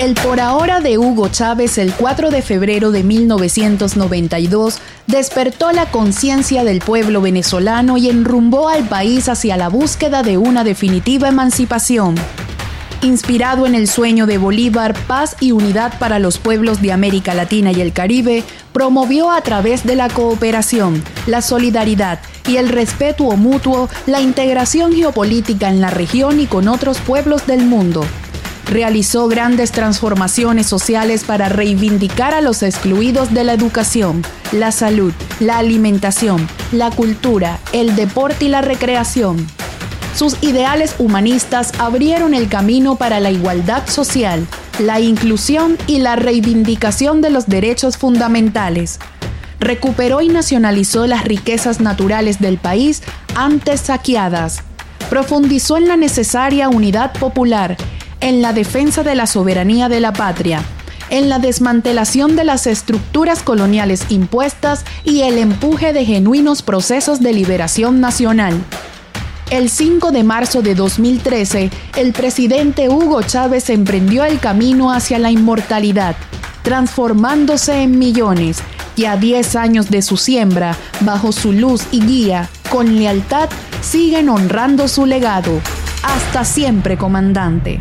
El por ahora de Hugo Chávez el 4 de febrero de 1992 despertó la conciencia del pueblo venezolano y enrumbó al país hacia la búsqueda de una definitiva emancipación. Inspirado en el sueño de Bolívar, paz y unidad para los pueblos de América Latina y el Caribe, promovió a través de la cooperación, la solidaridad y el respeto mutuo la integración geopolítica en la región y con otros pueblos del mundo realizó grandes transformaciones sociales para reivindicar a los excluidos de la educación, la salud, la alimentación, la cultura, el deporte y la recreación. Sus ideales humanistas abrieron el camino para la igualdad social, la inclusión y la reivindicación de los derechos fundamentales. Recuperó y nacionalizó las riquezas naturales del país antes saqueadas. Profundizó en la necesaria unidad popular en la defensa de la soberanía de la patria, en la desmantelación de las estructuras coloniales impuestas y el empuje de genuinos procesos de liberación nacional. El 5 de marzo de 2013, el presidente Hugo Chávez emprendió el camino hacia la inmortalidad, transformándose en millones y a 10 años de su siembra, bajo su luz y guía, con lealtad, siguen honrando su legado. Hasta siempre, comandante.